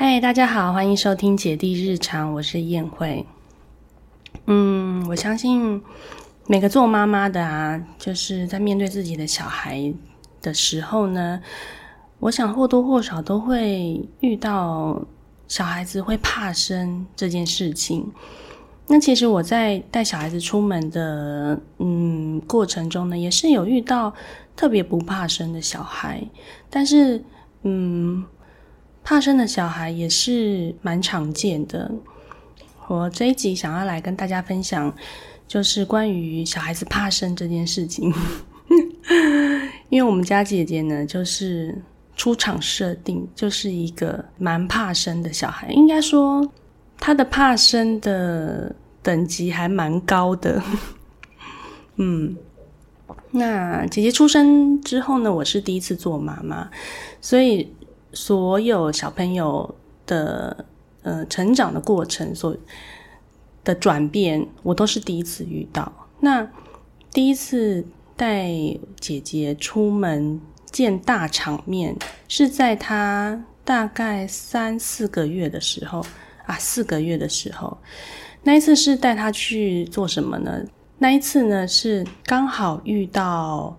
嗨，大家好，欢迎收听姐弟日常，我是燕慧。嗯，我相信每个做妈妈的啊，就是在面对自己的小孩的时候呢，我想或多或少都会遇到小孩子会怕生这件事情。那其实我在带小孩子出门的嗯过程中呢，也是有遇到特别不怕生的小孩，但是嗯。怕生的小孩也是蛮常见的。我这一集想要来跟大家分享，就是关于小孩子怕生这件事情。因为我们家姐姐呢，就是出场设定就是一个蛮怕生的小孩，应该说她的怕生的等级还蛮高的。嗯，那姐姐出生之后呢，我是第一次做妈妈，所以。所有小朋友的呃成长的过程，所的转变，我都是第一次遇到。那第一次带姐姐出门见大场面，是在她大概三四个月的时候啊，四个月的时候。那一次是带她去做什么呢？那一次呢是刚好遇到。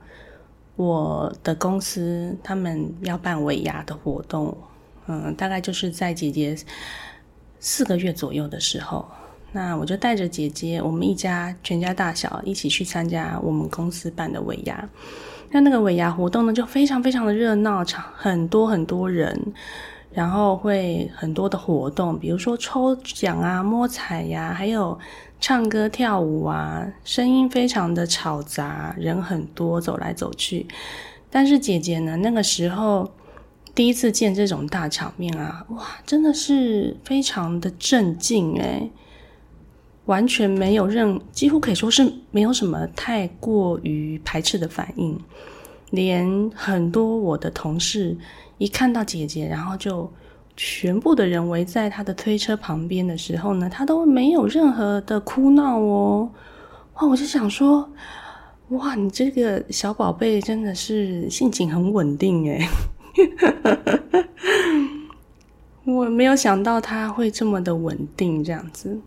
我的公司他们要办尾牙的活动，嗯，大概就是在姐姐四个月左右的时候，那我就带着姐姐，我们一家全家大小一起去参加我们公司办的尾牙。那那个尾牙活动呢，就非常非常的热闹，场很多很多人，然后会很多的活动，比如说抽奖啊、摸彩呀，还有。唱歌跳舞啊，声音非常的吵杂，人很多，走来走去。但是姐姐呢，那个时候第一次见这种大场面啊，哇，真的是非常的镇静诶完全没有任，几乎可以说是没有什么太过于排斥的反应，连很多我的同事一看到姐姐，然后就。全部的人围在他的推车旁边的时候呢，他都没有任何的哭闹哦。哇，我就想说，哇，你这个小宝贝真的是性情很稳定诶 我没有想到他会这么的稳定这样子。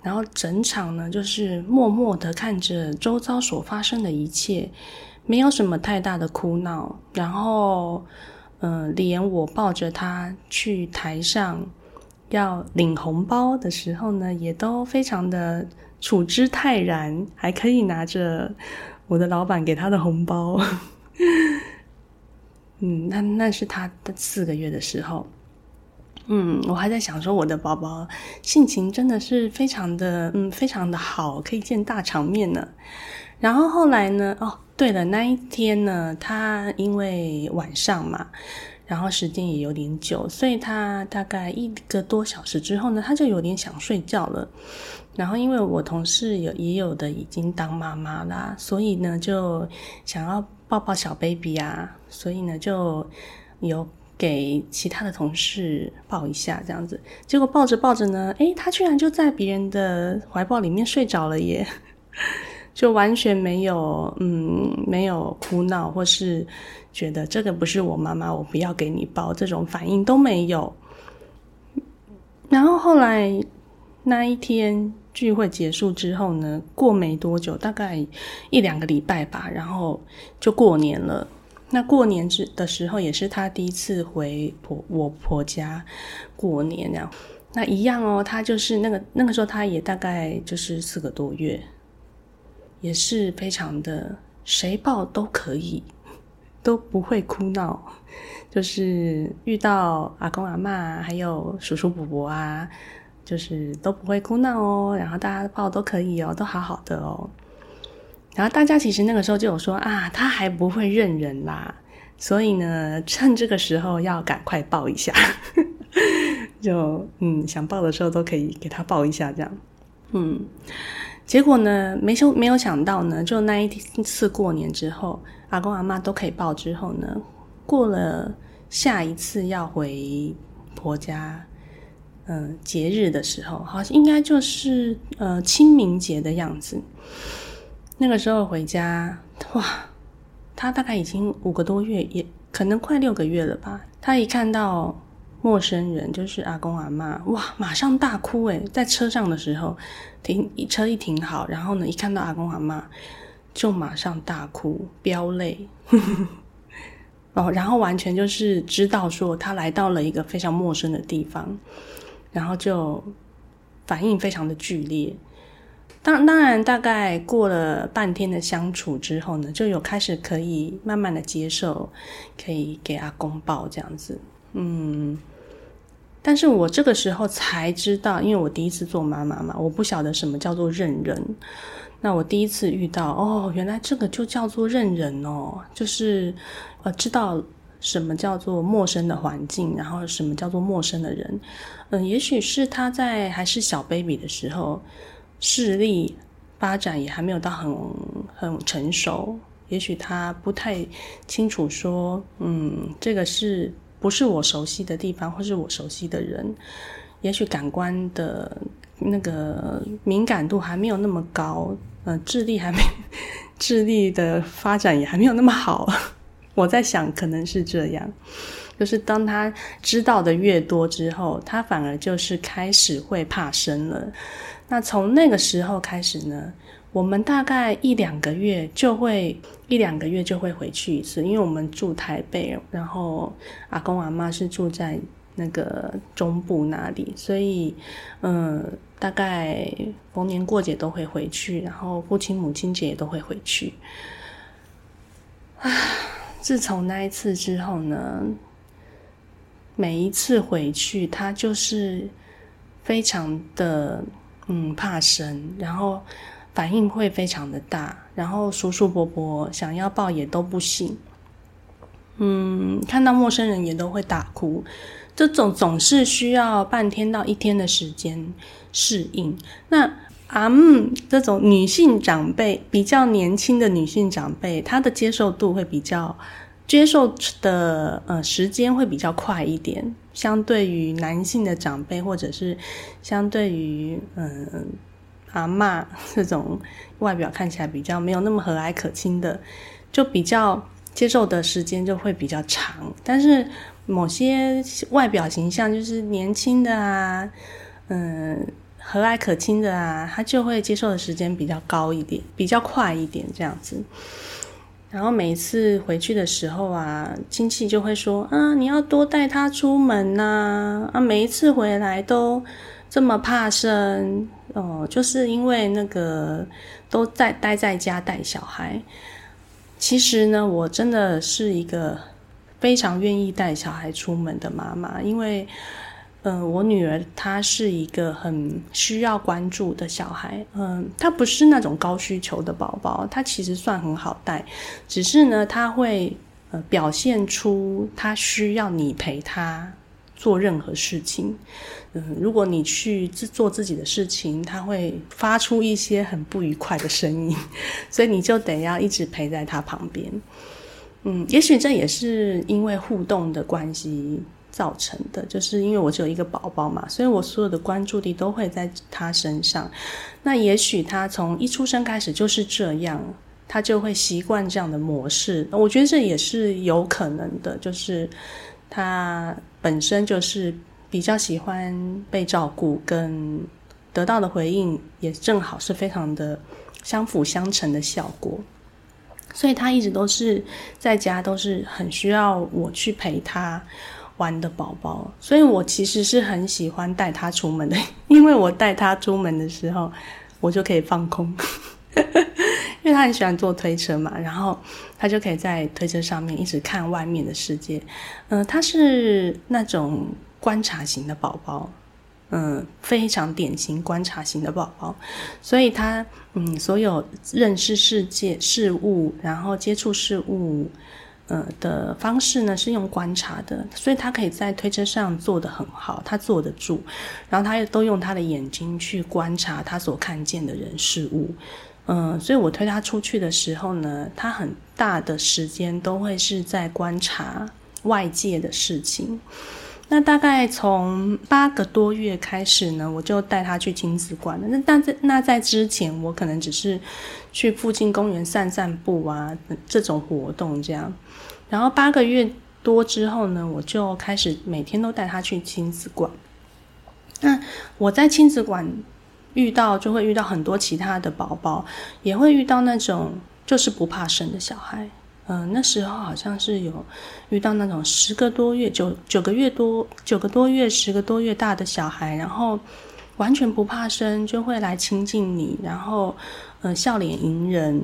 然后整场呢，就是默默的看着周遭所发生的一切，没有什么太大的哭闹。然后。嗯，连我抱着他去台上要领红包的时候呢，也都非常的处之泰然，还可以拿着我的老板给他的红包。嗯，那那是他的四个月的时候。嗯，我还在想说，我的宝宝性情真的是非常的，嗯，非常的好，可以见大场面呢。然后后来呢，哦。对了，那一天呢，他因为晚上嘛，然后时间也有点久，所以他大概一个多小时之后呢，他就有点想睡觉了。然后因为我同事有也有的已经当妈妈啦，所以呢就想要抱抱小 baby 啊，所以呢就有给其他的同事抱一下这样子。结果抱着抱着呢，诶，他居然就在别人的怀抱里面睡着了耶！就完全没有，嗯，没有哭闹，或是觉得这个不是我妈妈，我不要给你抱，这种反应都没有。然后后来那一天聚会结束之后呢，过没多久，大概一两个礼拜吧，然后就过年了。那过年之的时候，也是他第一次回婆我婆家过年，这样。那一样哦，他就是那个那个时候，他也大概就是四个多月。也是非常的，谁抱都可以，都不会哭闹。就是遇到阿公阿妈，还有叔叔伯伯啊，就是都不会哭闹哦。然后大家抱都可以哦，都好好的哦。然后大家其实那个时候就有说啊，他还不会认人啦，所以呢，趁这个时候要赶快抱一下。就嗯，想抱的时候都可以给他抱一下，这样，嗯。结果呢，没想没有想到呢，就那一次过年之后，阿公阿妈都可以抱之后呢，过了下一次要回婆家，嗯，节日的时候，好像应该就是呃清明节的样子。那个时候回家，哇，他大概已经五个多月，也可能快六个月了吧。他一看到陌生人，就是阿公阿妈，哇，马上大哭诶，在车上的时候，停车一停好，然后呢，一看到阿公阿妈，就马上大哭飙泪，哦，然后完全就是知道说他来到了一个非常陌生的地方，然后就反应非常的剧烈。当当然，大概过了半天的相处之后呢，就有开始可以慢慢的接受，可以给阿公抱这样子。嗯，但是我这个时候才知道，因为我第一次做妈妈嘛，我不晓得什么叫做认人。那我第一次遇到，哦，原来这个就叫做认人哦，就是呃，知道什么叫做陌生的环境，然后什么叫做陌生的人。嗯，也许是他在还是小 baby 的时候。视力发展也还没有到很很成熟，也许他不太清楚说，嗯，这个是不是我熟悉的地方，或是我熟悉的人？也许感官的那个敏感度还没有那么高，呃，智力还没，智力的发展也还没有那么好。我在想，可能是这样，就是当他知道的越多之后，他反而就是开始会怕生了。那从那个时候开始呢，我们大概一两个月就会一两个月就会回去一次，因为我们住台北，然后阿公阿妈是住在那个中部那里，所以嗯，大概逢年过节都会回去，然后父亲母亲节也都会回去。啊，自从那一次之后呢，每一次回去，他就是非常的。嗯，怕生，然后反应会非常的大，然后叔叔伯伯想要抱也都不行。嗯，看到陌生人也都会大哭，这种总是需要半天到一天的时间适应。那啊，这种女性长辈比较年轻的女性长辈，她的接受度会比较。接受的呃时间会比较快一点，相对于男性的长辈，或者是相对于嗯阿妈 这种外表看起来比较没有那么和蔼可亲的，就比较接受的时间就会比较长。但是某些外表形象就是年轻的啊，嗯和蔼可亲的啊，他就会接受的时间比较高一点，比较快一点这样子。然后每一次回去的时候啊，亲戚就会说：“啊，你要多带他出门呐！啊，每一次回来都这么怕生哦，就是因为那个都在待在家带小孩。其实呢，我真的是一个非常愿意带小孩出门的妈妈，因为。”嗯，我女儿她是一个很需要关注的小孩。嗯，她不是那种高需求的宝宝，她其实算很好带，只是呢，她会呃表现出她需要你陪她做任何事情。嗯，如果你去做自己的事情，他会发出一些很不愉快的声音，所以你就得要一直陪在他旁边。嗯，也许这也是因为互动的关系。造成的，就是因为我只有一个宝宝嘛，所以我所有的关注力都会在他身上。那也许他从一出生开始就是这样，他就会习惯这样的模式。我觉得这也是有可能的，就是他本身就是比较喜欢被照顾，跟得到的回应也正好是非常的相辅相成的效果。所以他一直都是在家，都是很需要我去陪他。玩的宝宝，所以我其实是很喜欢带他出门的，因为我带他出门的时候，我就可以放空，因为他很喜欢坐推车嘛，然后他就可以在推车上面一直看外面的世界。嗯，他是那种观察型的宝宝，嗯，非常典型观察型的宝宝，所以他嗯，所有认识世界事物，然后接触事物。呃的方式呢是用观察的，所以他可以在推车上坐得很好，他坐得住，然后他也都用他的眼睛去观察他所看见的人事物，嗯，所以我推他出去的时候呢，他很大的时间都会是在观察外界的事情。那大概从八个多月开始呢，我就带他去亲子馆了。那但在那在之前，我可能只是去附近公园散散步啊，这种活动这样。然后八个月多之后呢，我就开始每天都带他去亲子馆。那我在亲子馆遇到，就会遇到很多其他的宝宝，也会遇到那种就是不怕生的小孩。嗯，那时候好像是有遇到那种十个多月、九九个月多、九个多月、十个多月大的小孩，然后完全不怕生，就会来亲近你，然后嗯，笑脸迎人，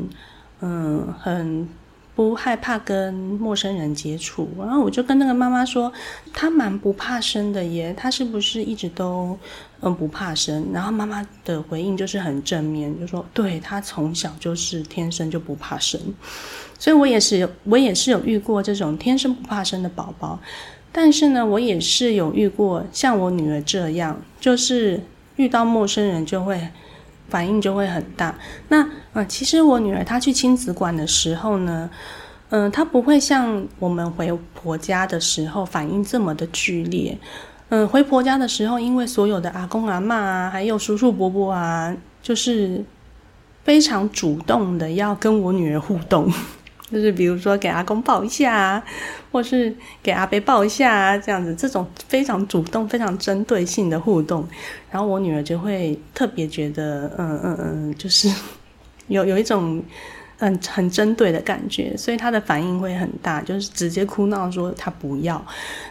嗯，很。不害怕跟陌生人接触，然后我就跟那个妈妈说，她蛮不怕生的耶，她是不是一直都嗯不怕生？然后妈妈的回应就是很正面，就说对她从小就是天生就不怕生，所以我也是我也是有遇过这种天生不怕生的宝宝，但是呢，我也是有遇过像我女儿这样，就是遇到陌生人就会。反应就会很大。那呃，其实我女儿她去亲子馆的时候呢，嗯，她不会像我们回婆家的时候反应这么的剧烈。嗯，回婆家的时候，因为所有的阿公阿妈啊，还有叔叔伯伯啊，就是非常主动的要跟我女儿互动。就是比如说给阿公抱一下，或是给阿伯抱一下，这样子，这种非常主动、非常针对性的互动，然后我女儿就会特别觉得，嗯嗯嗯，就是 有有一种。很很针对的感觉，所以他的反应会很大，就是直接哭闹说他不要。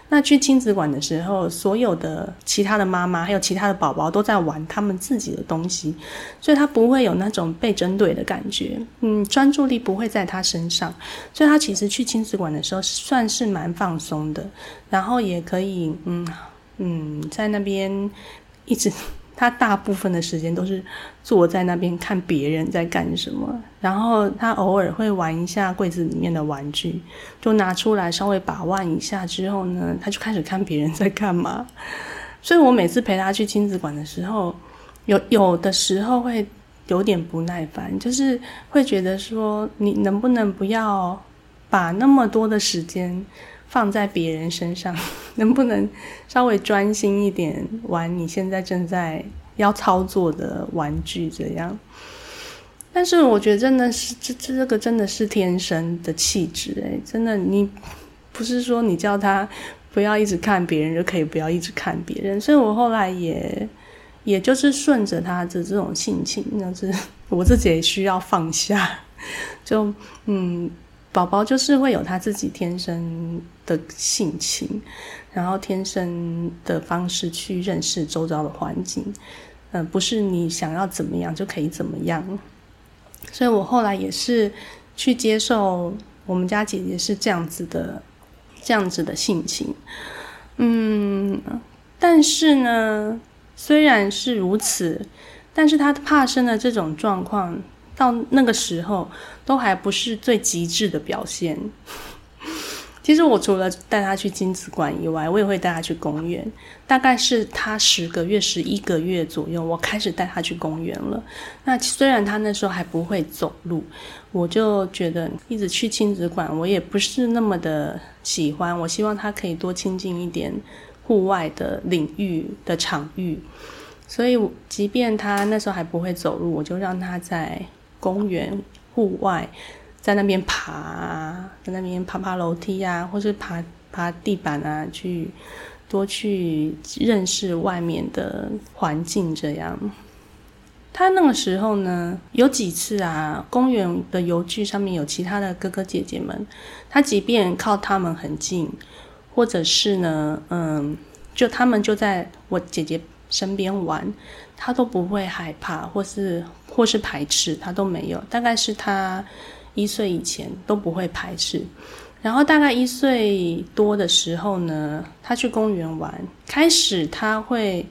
那去亲子馆的时候，所有的其他的妈妈还有其他的宝宝都在玩他们自己的东西，所以他不会有那种被针对的感觉。嗯，专注力不会在他身上，所以他其实去亲子馆的时候算是蛮放松的，然后也可以嗯嗯在那边一直。他大部分的时间都是坐在那边看别人在干什么，然后他偶尔会玩一下柜子里面的玩具，就拿出来稍微把玩一下之后呢，他就开始看别人在干嘛。所以我每次陪他去亲子馆的时候，有有的时候会有点不耐烦，就是会觉得说，你能不能不要把那么多的时间。放在别人身上，能不能稍微专心一点玩你现在正在要操作的玩具？这样，但是我觉得真的是这这个真的是天生的气质诶，真的你不是说你叫他不要一直看别人就可以不要一直看别人，所以我后来也也就是顺着他的这种性情，那是 我自己也需要放下，就嗯。宝宝就是会有他自己天生的性情，然后天生的方式去认识周遭的环境，嗯，不是你想要怎么样就可以怎么样。所以我后来也是去接受我们家姐姐是这样子的，这样子的性情，嗯，但是呢，虽然是如此，但是他怕生的这种状况。到那个时候，都还不是最极致的表现。其实我除了带他去亲子馆以外，我也会带他去公园。大概是他十个月、十一个月左右，我开始带他去公园了。那虽然他那时候还不会走路，我就觉得一直去亲子馆，我也不是那么的喜欢。我希望他可以多亲近一点户外的领域的场域。所以，即便他那时候还不会走路，我就让他在。公园户外，在那边爬，在那边爬爬楼梯啊，或是爬爬地板啊，去多去认识外面的环境。这样，他那个时候呢，有几次啊，公园的游具上面有其他的哥哥姐姐们，他即便靠他们很近，或者是呢，嗯，就他们就在我姐姐身边玩，他都不会害怕，或是。或是排斥，他都没有。大概是他一岁以前都不会排斥，然后大概一岁多的时候呢，他去公园玩，开始他会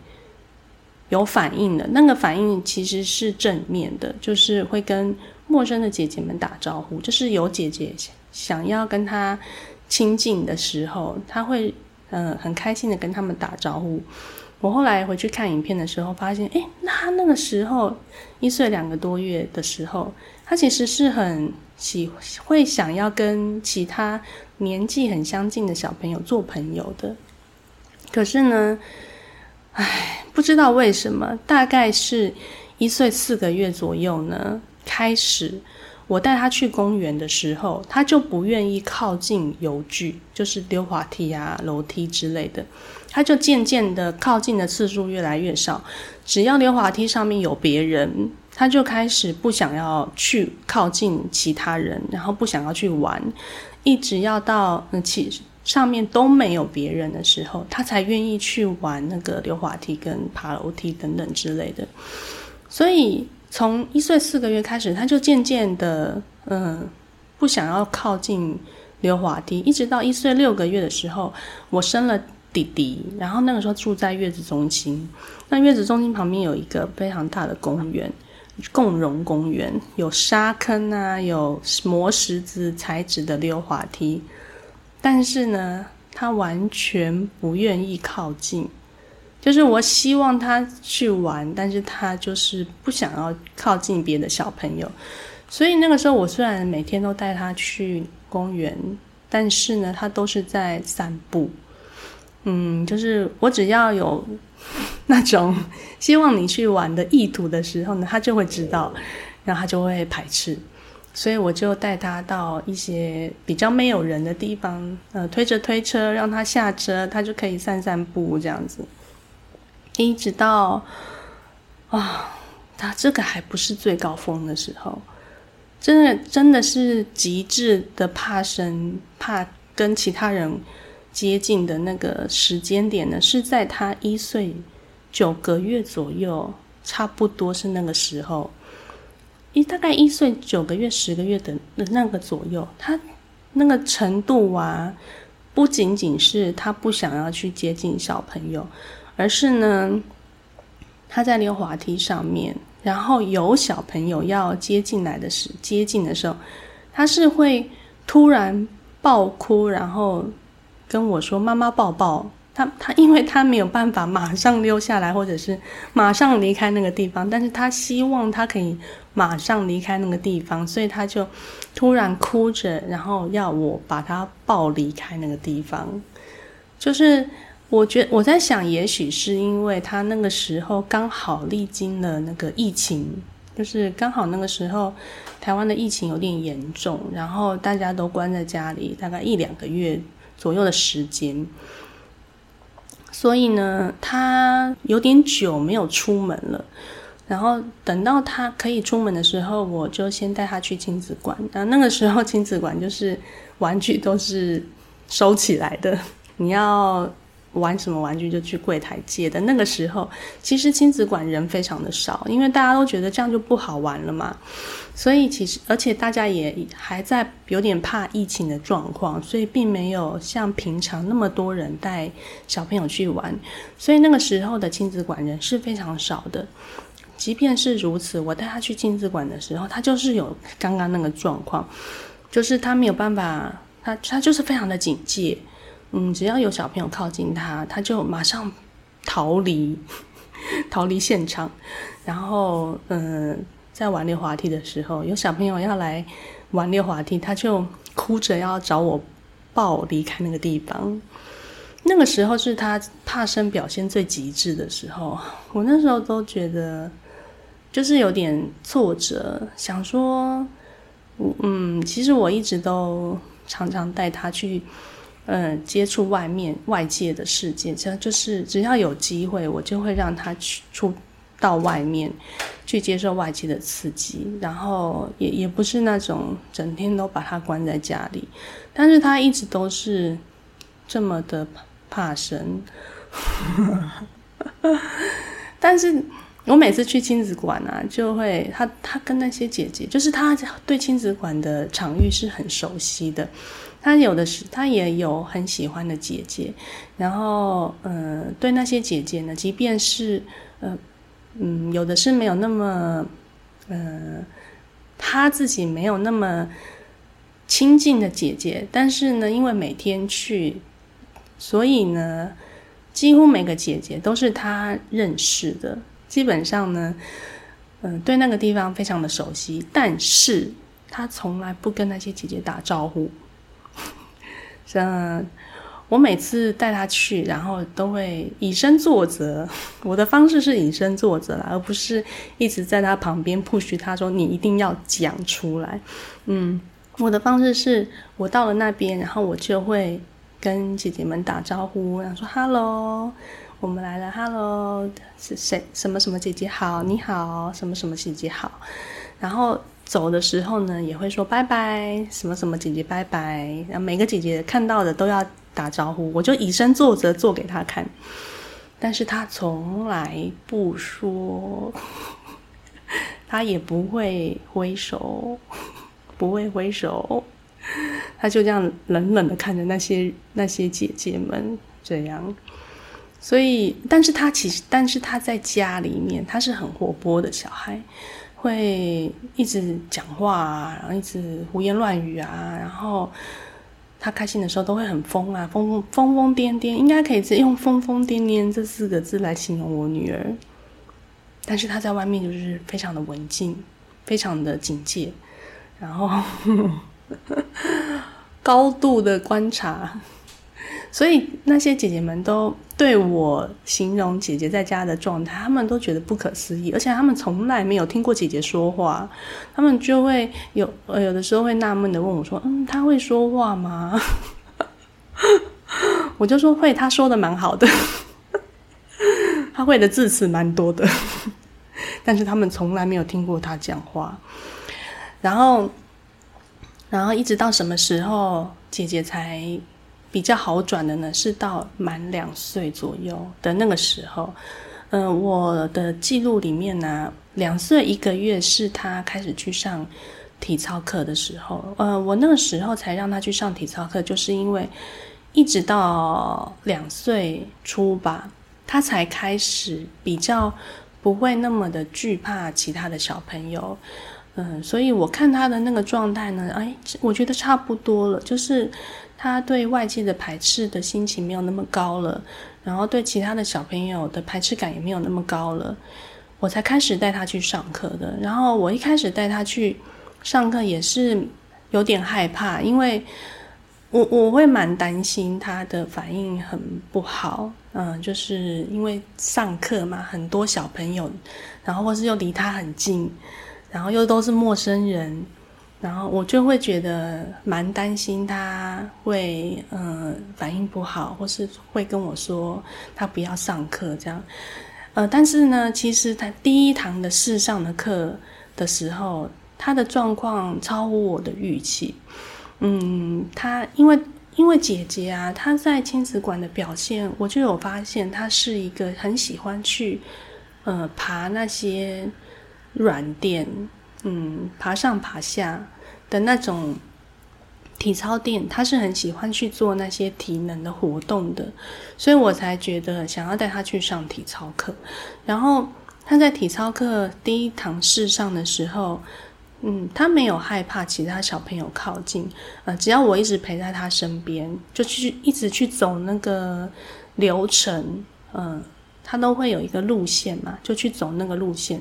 有反应的。那个反应其实是正面的，就是会跟陌生的姐姐们打招呼，就是有姐姐想要跟他亲近的时候，他会嗯很开心的跟他们打招呼。我后来回去看影片的时候，发现，哎，那他那个时候一岁两个多月的时候，他其实是很喜会想要跟其他年纪很相近的小朋友做朋友的。可是呢，唉，不知道为什么，大概是一岁四个月左右呢，开始我带他去公园的时候，他就不愿意靠近游具，就是溜滑梯啊、楼梯之类的。他就渐渐的靠近的次数越来越少。只要溜滑梯上面有别人，他就开始不想要去靠近其他人，然后不想要去玩，一直要到那其上面都没有别人的时候，他才愿意去玩那个溜滑梯跟爬楼梯等等之类的。所以从一岁四个月开始，他就渐渐的嗯不想要靠近溜滑梯，一直到一岁六个月的时候，我生了弟弟，然后那个时候住在月子中心，那月子中心旁边有一个非常大的公园，共融公园，有沙坑啊，有磨石子材质的溜滑梯。但是呢，他完全不愿意靠近，就是我希望他去玩，但是他就是不想要靠近别的小朋友。所以那个时候，我虽然每天都带他去公园，但是呢，他都是在散步。嗯，就是我只要有 那种希望你去玩的意图的时候呢，他就会知道，然后他就会排斥。所以我就带他到一些比较没有人的地方，呃，推着推车让他下车，他就可以散散步这样子。一直到啊，他这个还不是最高峰的时候，真的真的是极致的怕生，怕跟其他人接近的那个时间点呢，是在他一岁九个月左右，差不多是那个时候。一大概一岁九个月、十个月的那个左右，他那个程度啊，不仅仅是他不想要去接近小朋友，而是呢，他在溜滑梯上面，然后有小朋友要接进来的时接近的时候，他是会突然爆哭，然后跟我说：“妈妈抱抱。”他他，因为他没有办法马上溜下来，或者是马上离开那个地方，但是他希望他可以马上离开那个地方，所以他就突然哭着，然后要我把他抱离开那个地方。就是我觉我在想，也许是因为他那个时候刚好历经了那个疫情，就是刚好那个时候台湾的疫情有点严重，然后大家都关在家里，大概一两个月左右的时间。所以呢，他有点久没有出门了。然后等到他可以出门的时候，我就先带他去亲子馆。那那个时候亲子馆就是玩具都是收起来的，你要玩什么玩具就去柜台借的。那个时候其实亲子馆人非常的少，因为大家都觉得这样就不好玩了嘛。所以其实，而且大家也还在有点怕疫情的状况，所以并没有像平常那么多人带小朋友去玩。所以那个时候的亲子馆人是非常少的。即便是如此，我带他去亲子馆的时候，他就是有刚刚那个状况，就是他没有办法，他他就是非常的警戒。嗯，只要有小朋友靠近他，他就马上逃离，逃离现场，然后嗯。在玩溜滑梯的时候，有小朋友要来玩溜滑梯，他就哭着要找我抱离开那个地方。那个时候是他怕生表现最极致的时候，我那时候都觉得就是有点挫折，想说，嗯，其实我一直都常常带他去，嗯，接触外面外界的世界，这就是只要有机会，我就会让他去出。到外面去接受外界的刺激，然后也也不是那种整天都把他关在家里，但是他一直都是这么的怕生。但是我每次去亲子馆啊，就会他他跟那些姐姐，就是他对亲子馆的场域是很熟悉的，他有的是他也有很喜欢的姐姐，然后嗯，对那些姐姐呢，即便是呃。嗯，有的是没有那么，呃，他自己没有那么亲近的姐姐，但是呢，因为每天去，所以呢，几乎每个姐姐都是他认识的，基本上呢，嗯，对那个地方非常的熟悉，但是他从来不跟那些姐姐打招呼。像我每次带他去，然后都会以身作则。我的方式是以身作则啦，而不是一直在他旁边 push 他说你一定要讲出来。嗯，我的方式是我到了那边，然后我就会跟姐姐们打招呼，然后说 “hello”。我们来了，Hello，是谁？什么什么姐姐好，你好，什么什么姐姐好。然后走的时候呢，也会说拜拜，什么什么姐姐拜拜。然后每个姐姐看到的都要打招呼，我就以身作则做给她看。但是她从来不说，她也不会挥手，不会挥手，她就这样冷冷的看着那些那些姐姐们这样。所以，但是他其实，但是他在家里面，他是很活泼的小孩，会一直讲话啊，然后一直胡言乱语啊，然后他开心的时候都会很疯啊，疯疯疯癫癫，应该可以直接用“疯疯癫癫”这四个字来形容我女儿。但是他在外面就是非常的文静，非常的警戒，然后 高度的观察。所以那些姐姐们都对我形容姐姐在家的状态，他们都觉得不可思议，而且他们从来没有听过姐姐说话，他们就会有呃有的时候会纳闷的问我说：“嗯，她会说话吗？” 我就说会，她说的蛮好的，她会的字词蛮多的，但是他们从来没有听过她讲话。然后，然后一直到什么时候姐姐才？比较好转的呢，是到满两岁左右的那个时候。嗯，我的记录里面呢，两岁一个月是他开始去上体操课的时候。呃，我那个时候才让他去上体操课，就是因为一直到两岁初吧，他才开始比较不会那么的惧怕其他的小朋友。嗯，所以我看他的那个状态呢，哎，我觉得差不多了，就是。他对外界的排斥的心情没有那么高了，然后对其他的小朋友的排斥感也没有那么高了，我才开始带他去上课的。然后我一开始带他去上课也是有点害怕，因为我我会蛮担心他的反应很不好，嗯，就是因为上课嘛，很多小朋友，然后或是又离他很近，然后又都是陌生人。然后我就会觉得蛮担心他会嗯反应不好，或是会跟我说他不要上课这样，呃，但是呢，其实他第一堂的试上的课的时候，他的状况超乎我的预期。嗯，他因为因为姐姐啊，她在亲子馆的表现，我就有发现她是一个很喜欢去呃爬那些软垫。嗯，爬上爬下的那种体操垫，他是很喜欢去做那些体能的活动的，所以我才觉得想要带他去上体操课。然后他在体操课第一堂试上的时候，嗯，他没有害怕其他小朋友靠近，呃，只要我一直陪在他身边，就去一直去走那个流程，嗯，他都会有一个路线嘛，就去走那个路线。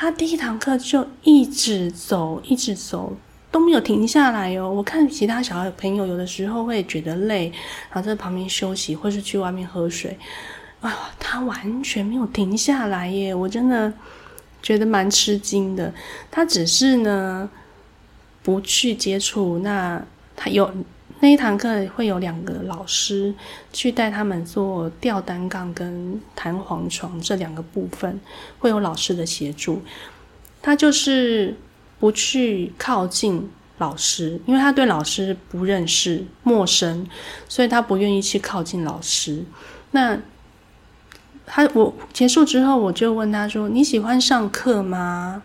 他第一堂课就一直走，一直走都没有停下来哦。我看其他小朋友有的时候会觉得累，然后在旁边休息，或是去外面喝水。啊，他完全没有停下来耶！我真的觉得蛮吃惊的。他只是呢不去接触，那他有。那一堂课会有两个老师去带他们做吊单杠跟弹簧床这两个部分，会有老师的协助。他就是不去靠近老师，因为他对老师不认识、陌生，所以他不愿意去靠近老师。那他我结束之后，我就问他说：“你喜欢上课吗？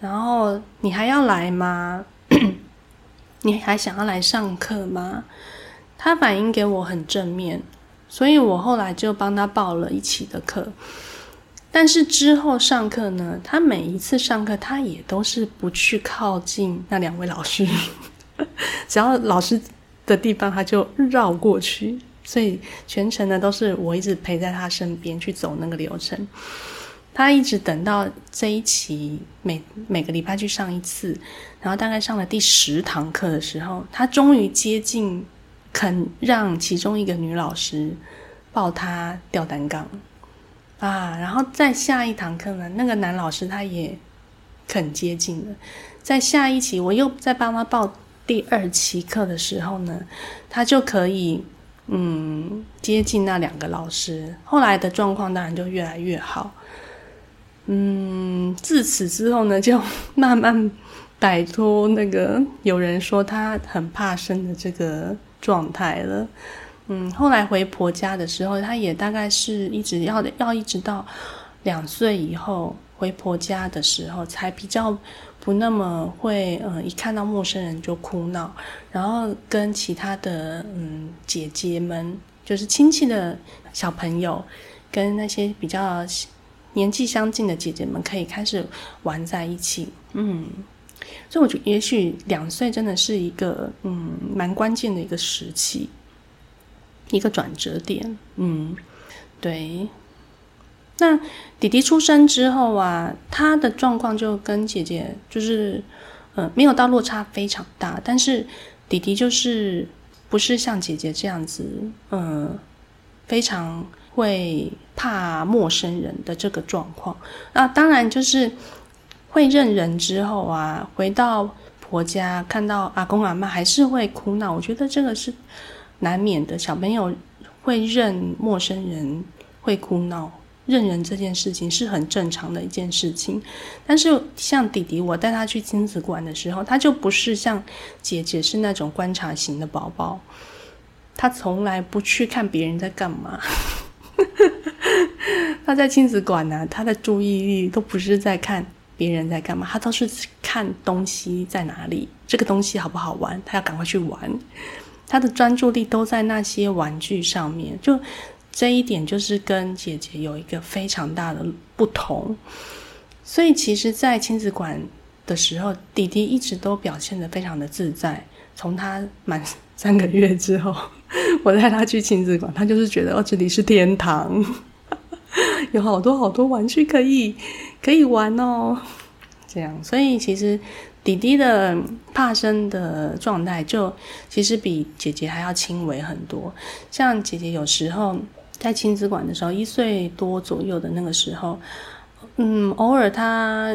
然后你还要来吗？”你还想要来上课吗？他反应给我很正面，所以我后来就帮他报了一起的课。但是之后上课呢，他每一次上课，他也都是不去靠近那两位老师，只要老师的地方，他就绕过去。所以全程呢，都是我一直陪在他身边去走那个流程。他一直等到这一期每每个礼拜去上一次，然后大概上了第十堂课的时候，他终于接近肯让其中一个女老师抱他吊单杠啊，然后在下一堂课呢，那个男老师他也肯接近了。在下一期我又在帮他报第二期课的时候呢，他就可以嗯接近那两个老师。后来的状况当然就越来越好。嗯，自此之后呢，就慢慢摆脱那个有人说他很怕生的这个状态了。嗯，后来回婆家的时候，他也大概是一直要要一直到两岁以后回婆家的时候，才比较不那么会，呃，一看到陌生人就哭闹，然后跟其他的嗯姐姐们，就是亲戚的小朋友，跟那些比较。年纪相近的姐姐们可以开始玩在一起，嗯，所以我觉得也许两岁真的是一个嗯蛮关键的一个时期，一个转折点，嗯，对。那弟弟出生之后啊，他的状况就跟姐姐就是呃没有到落差非常大，但是弟弟就是不是像姐姐这样子，嗯，非常。会怕陌生人的这个状况，那当然就是会认人之后啊，回到婆家看到阿公阿妈还是会哭闹。我觉得这个是难免的，小朋友会认陌生人会哭闹，认人这件事情是很正常的一件事情。但是像弟弟，我带他去亲子馆的时候，他就不是像姐姐是那种观察型的宝宝，他从来不去看别人在干嘛。他在亲子馆呢，他的注意力都不是在看别人在干嘛，他都是看东西在哪里，这个东西好不好玩，他要赶快去玩。他的专注力都在那些玩具上面，就这一点就是跟姐姐有一个非常大的不同。所以其实，在亲子馆的时候，弟弟一直都表现的非常的自在。从他满三个月之后。我带他去亲子馆，他就是觉得哦，这里是天堂，有好多好多玩具可以可以玩哦。这样，所以其实弟弟的怕生的状态，就其实比姐姐还要轻微很多。像姐姐有时候在亲子馆的时候，一岁多左右的那个时候，嗯，偶尔他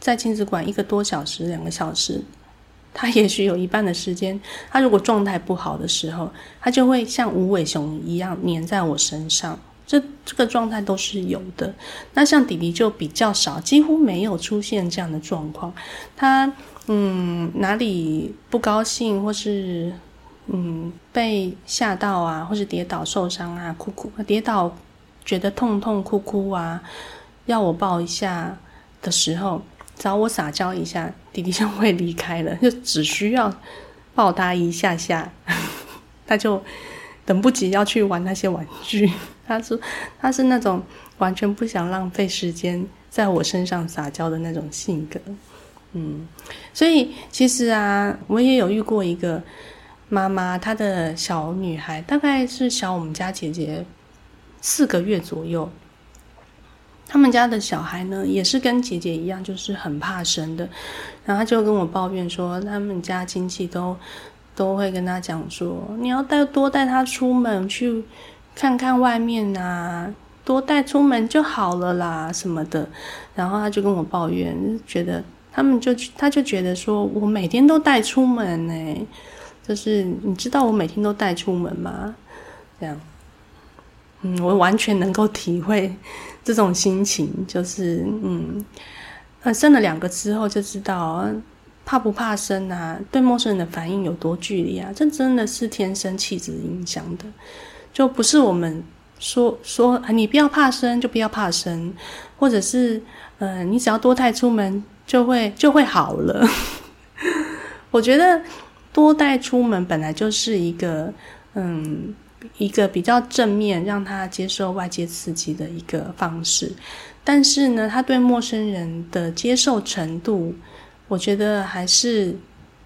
在亲子馆一个多小时、两个小时。他也许有一半的时间，他如果状态不好的时候，他就会像无尾熊一样黏在我身上。这这个状态都是有的。那像弟弟就比较少，几乎没有出现这样的状况。他嗯哪里不高兴，或是嗯被吓到啊，或是跌倒受伤啊，哭哭跌倒觉得痛痛哭哭啊，要我抱一下的时候。找我撒娇一下，弟弟就会离开了，就只需要抱他一下下，他就等不及要去玩那些玩具。他说他是那种完全不想浪费时间在我身上撒娇的那种性格。嗯，所以其实啊，我也有遇过一个妈妈，她的小女孩大概是小我们家姐姐四个月左右。他们家的小孩呢，也是跟姐姐一样，就是很怕生的。然后他就跟我抱怨说，他们家亲戚都都会跟他讲说，你要带多带他出门去看看外面啊，多带出门就好了啦什么的。然后他就跟我抱怨，觉得他们就他就觉得说我每天都带出门呢，就是你知道我每天都带出门吗？这样，嗯，我完全能够体会。这种心情就是，嗯，生了两个之后就知道怕不怕生啊，对陌生人的反应有多剧烈啊，这真的是天生气质影响的，就不是我们说说，你不要怕生就不要怕生，或者是，呃，你只要多带出门就会就会好了。我觉得多带出门本来就是一个，嗯。一个比较正面，让他接受外界刺激的一个方式，但是呢，他对陌生人的接受程度，我觉得还是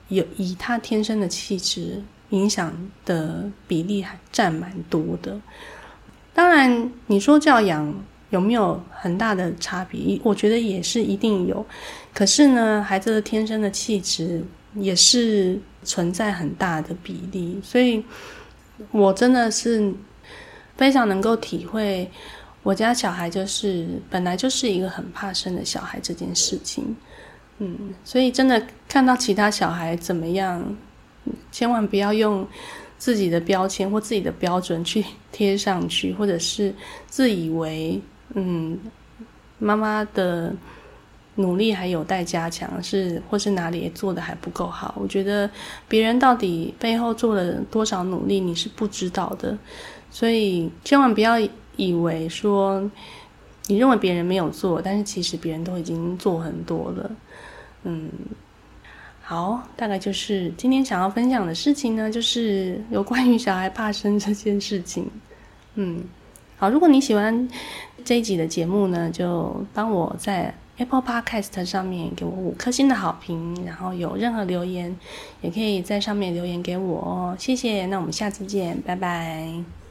有以他天生的气质影响的比例还占蛮多的。当然，你说教养有没有很大的差别？我觉得也是一定有。可是呢，孩子的天生的气质也是存在很大的比例，所以。我真的是非常能够体会，我家小孩就是本来就是一个很怕生的小孩这件事情。嗯，所以真的看到其他小孩怎么样，千万不要用自己的标签或自己的标准去贴上去，或者是自以为嗯妈妈的努力还有待加强，是或是哪里做的还不够好。我觉得别人到底背后做了多少努力，你是不知道的，所以千万不要以为说你认为别人没有做，但是其实别人都已经做很多了。嗯，好，大概就是今天想要分享的事情呢，就是有关于小孩怕生这件事情。嗯，好，如果你喜欢这一集的节目呢，就帮我在 Apple Podcast 上面给我五颗星的好评，然后有任何留言也可以在上面留言给我哦，谢谢。那我们下次见，拜拜。